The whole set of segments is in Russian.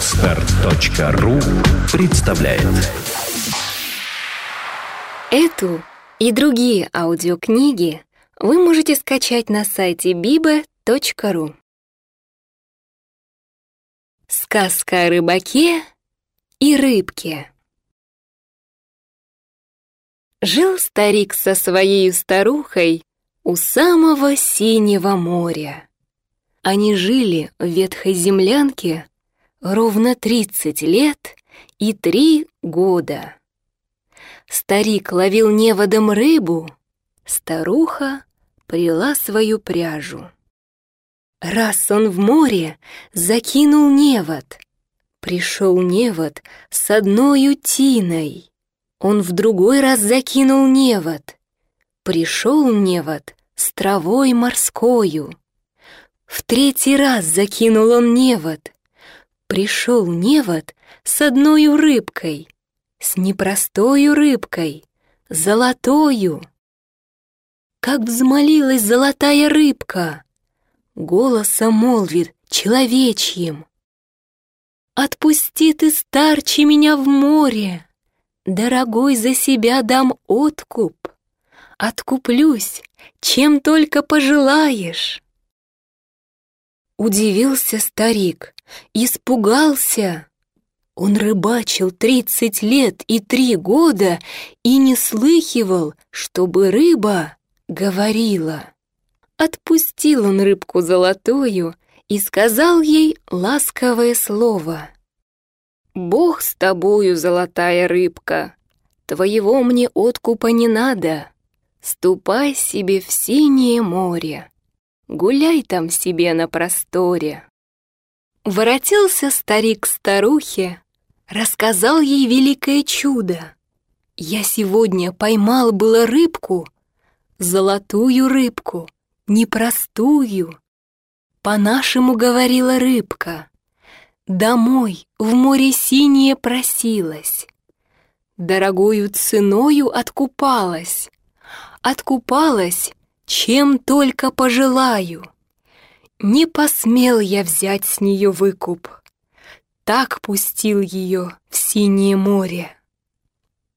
Отстар.ру представляет. Эту и другие аудиокниги вы можете скачать на сайте biba.ru Сказка о рыбаке и рыбке. Жил старик со своей старухой у самого синего моря. Они жили в ветхой землянке ровно 30 лет и 3 года. Старик ловил неводом рыбу, старуха прила свою пряжу. Раз он в море закинул невод, пришел невод с одной утиной. Он в другой раз закинул невод, пришел невод с травой морскою. В третий раз закинул он невод. Пришел невод с одной рыбкой, с непростою рыбкой, золотою. Как взмолилась золотая рыбка, голосом молвит человечьим. Отпусти ты, старче, меня в море, Дорогой, за себя дам откуп. Откуплюсь, чем только пожелаешь. Удивился старик, испугался. Он рыбачил тридцать лет и три года и не слыхивал, чтобы рыба говорила. Отпустил он рыбку золотую и сказал ей ласковое слово. «Бог с тобою, золотая рыбка, твоего мне откупа не надо. Ступай себе в синее море, гуляй там себе на просторе. Воротился старик к старухе, рассказал ей великое чудо. Я сегодня поймал было рыбку, золотую рыбку, непростую. По-нашему говорила рыбка, домой в море синее просилась, дорогою ценою откупалась, откупалась чем только пожелаю. Не посмел я взять с нее выкуп, так пустил ее в синее море.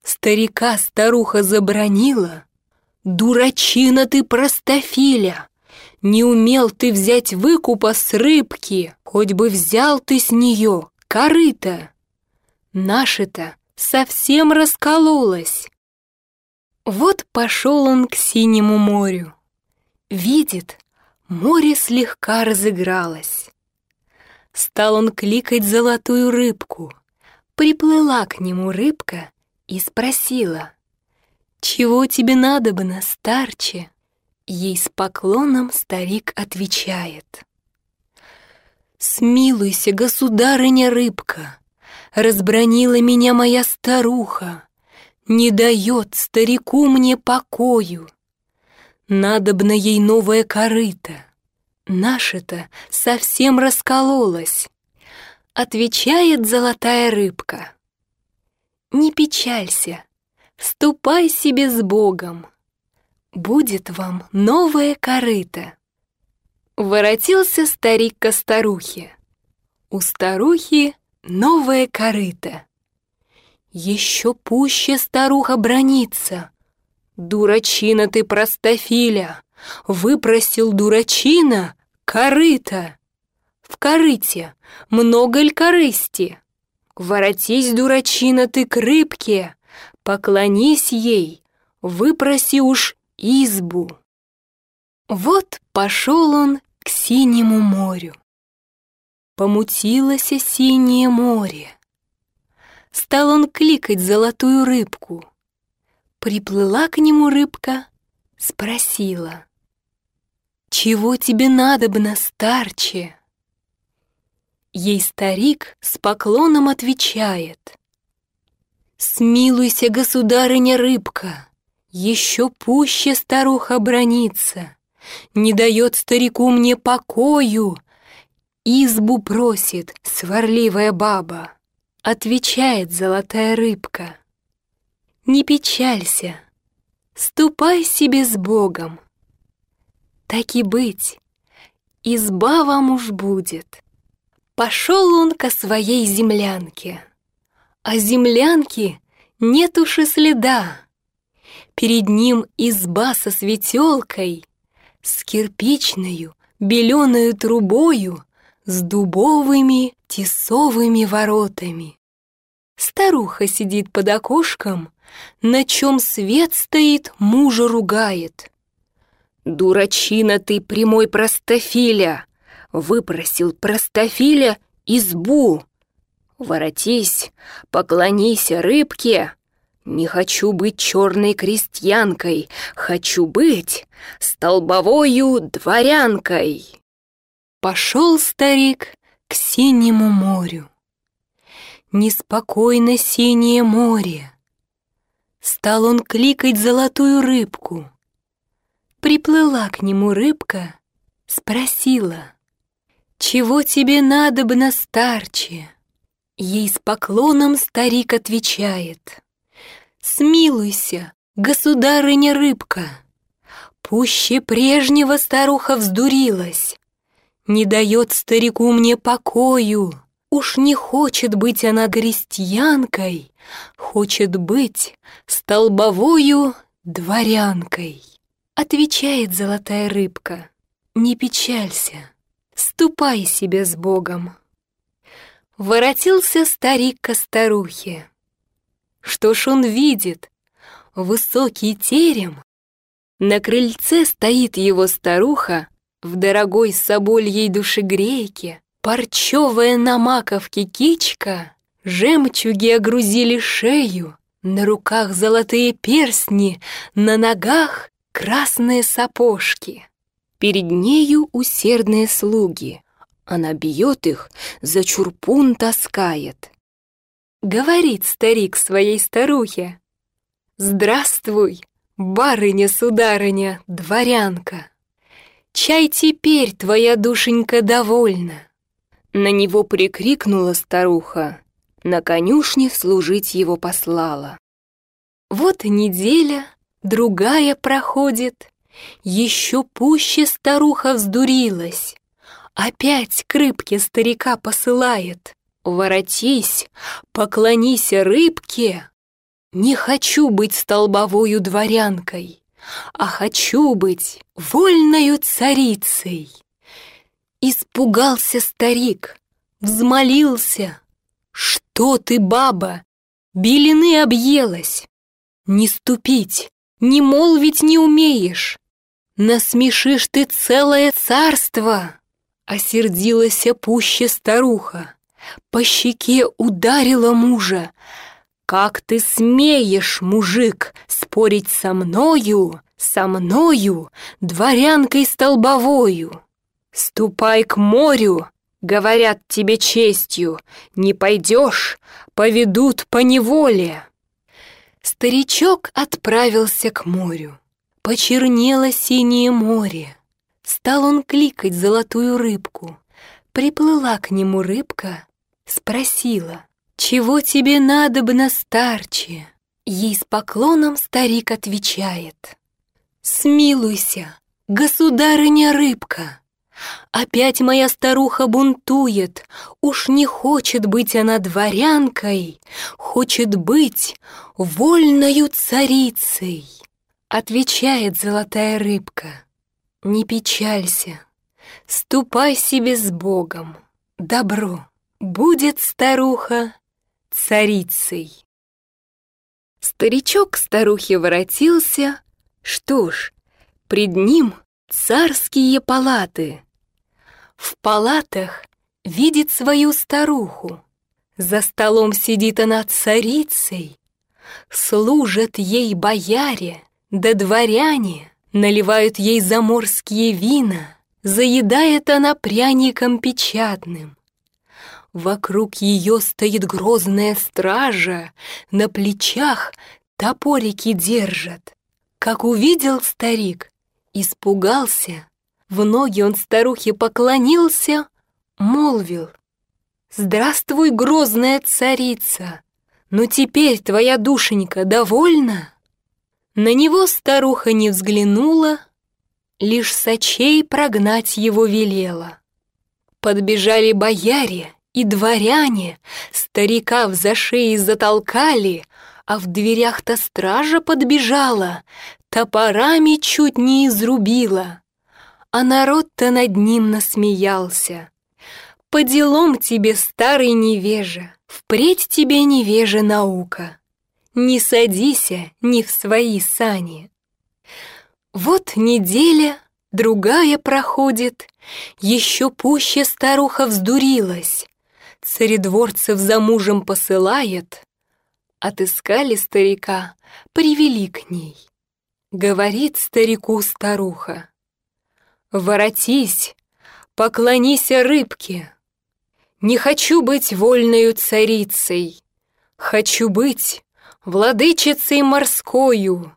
Старика старуха забронила, дурачина ты простофиля, не умел ты взять выкупа с рыбки, хоть бы взял ты с нее корыто. Наше-то совсем раскололось. Вот пошел он к синему морю. Видит, море слегка разыгралось. Стал он кликать золотую рыбку. Приплыла к нему рыбка и спросила, «Чего тебе надобно, старче?» Ей с поклоном старик отвечает. «Смилуйся, государыня рыбка, разбронила меня моя старуха, не дает старику мне покою. Надобно ей новая корыта. Наше-то совсем раскололось. Отвечает золотая рыбка. Не печалься, ступай себе с Богом. Будет вам новая корыта. Воротился старик ко старухе. У старухи новая корыта. Еще пуще старуха бронится. «Дурачина ты, простофиля! Выпросил дурачина корыто! В корыте много ль корысти? Воротись, дурачина, ты к рыбке, поклонись ей, выпроси уж избу!» Вот пошел он к синему морю. Помутилось синее море. Стал он кликать золотую рыбку — Приплыла к нему рыбка, спросила. «Чего тебе надобно, старче?» Ей старик с поклоном отвечает. «Смилуйся, государыня рыбка, еще пуще старуха бронится, не дает старику мне покою, избу просит сварливая баба». Отвечает золотая рыбка не печалься, ступай себе с Богом. Так и быть, изба вам уж будет. Пошел он ко своей землянке, а землянки нет уж и следа. Перед ним изба со светелкой, с кирпичною, беленою трубою, с дубовыми тесовыми воротами. Старуха сидит под окошком, на чем свет стоит, мужа ругает. «Дурачина ты, прямой простофиля!» Выпросил простофиля избу. Воротись, поклонись рыбке. Не хочу быть черной крестьянкой, хочу быть столбовою дворянкой. Пошел старик к синему морю. Неспокойно синее море. Стал он кликать золотую рыбку. Приплыла к нему рыбка, спросила, «Чего тебе надобно, старче?» Ей с поклоном старик отвечает, «Смилуйся, государыня рыбка!» Пуще прежнего старуха вздурилась, Не дает старику мне покою. Уж не хочет быть она крестьянкой, Хочет быть столбовою дворянкой. Отвечает золотая рыбка, не печалься, ступай себе с Богом. Воротился старик ко старухе. Что ж он видит? Высокий терем. На крыльце стоит его старуха в дорогой собольей душегрейке, парчевая на маковке кичка, жемчуги огрузили шею, на руках золотые перстни, на ногах красные сапожки. Перед нею усердные слуги. Она бьет их, за чурпун таскает. Говорит старик своей старухе. «Здравствуй, барыня-сударыня, дворянка! Чай теперь твоя душенька довольна!» На него прикрикнула старуха, на конюшне служить его послала. Вот неделя, другая проходит, еще пуще старуха вздурилась. Опять к рыбке старика посылает. Воротись, поклонись рыбке. Не хочу быть столбовою дворянкой, а хочу быть вольною царицей. Испугался старик, взмолился. Что ты, баба, белины объелась? Не ступить, не молвить не умеешь. Насмешишь ты целое царство!» Осердилась пуще старуха, по щеке ударила мужа. «Как ты смеешь, мужик, спорить со мною, со мною, дворянкой столбовою? Ступай к морю, говорят тебе честью, не пойдешь, поведут по неволе». Старичок отправился к морю. Почернело синее море. Стал он кликать золотую рыбку. Приплыла к нему рыбка, спросила, «Чего тебе надобно, старче?» Ей с поклоном старик отвечает, «Смилуйся, государыня рыбка!» Опять моя старуха бунтует, уж не хочет быть она дворянкой, хочет быть вольною царицей. Отвечает золотая рыбка. Не печалься, ступай себе с Богом. Добро, будет старуха царицей. Старичок к старухе воротился. Что ж, пред ним царские палаты. В палатах видит свою старуху. За столом сидит она царицей. Служат ей бояре, да дворяне наливают ей заморские вина, заедает она пряником печатным. Вокруг ее стоит грозная стража, на плечах топорики держат. Как увидел старик, испугался, в ноги он старухе поклонился, молвил. «Здравствуй, грозная царица! Ну теперь твоя душенька довольна?» На него старуха не взглянула, Лишь сочей прогнать его велела. Подбежали бояре и дворяне, Старика за шеи затолкали, А в дверях-то стража подбежала, Топорами чуть не изрубила. А народ-то над ним насмеялся. По делам тебе, старый невежа, Впредь тебе невежа наука. Не садися ни в свои сани. Вот неделя, другая проходит, Еще пуще старуха вздурилась. Царедворцев за мужем посылает. Отыскали старика, привели к ней. Говорит старику старуха. Воротись, поклонись рыбке. Не хочу быть вольною царицей, Хочу быть владычицей морскою,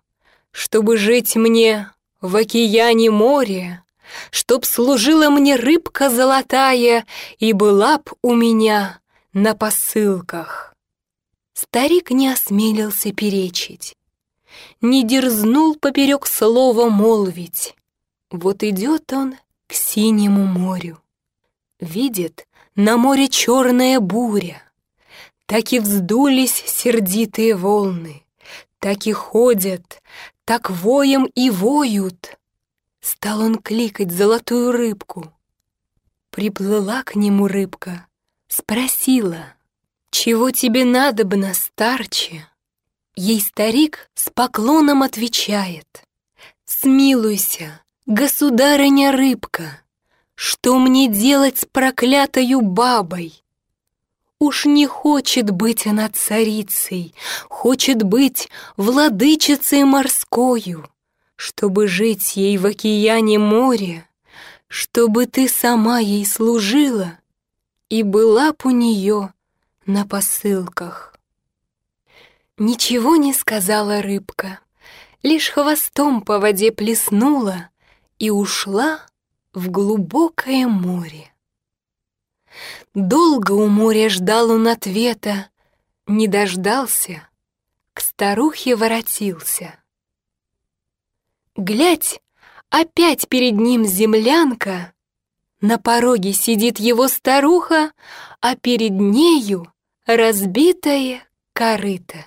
Чтобы жить мне в океане море, Чтоб служила мне рыбка золотая И была б у меня на посылках. Старик не осмелился перечить, Не дерзнул поперек слова молвить. Вот идет он к синему морю. Видит, на море черная буря, так и вздулись сердитые волны, Так и ходят, так воем и воют. Стал он кликать золотую рыбку. Приплыла к нему рыбка, спросила, «Чего тебе надобно, старче?» Ей старик с поклоном отвечает, «Смилуйся, государыня рыбка, что мне делать с проклятою бабой?» Уж не хочет быть она царицей, Хочет быть владычицей морскою, Чтобы жить ей в океане море, Чтобы ты сама ей служила И была б у нее на посылках. Ничего не сказала рыбка, Лишь хвостом по воде плеснула И ушла в глубокое море. Долго у моря ждал он ответа, не дождался, к старухе воротился. Глядь, опять перед ним землянка, на пороге сидит его старуха, а перед нею разбитая корыто.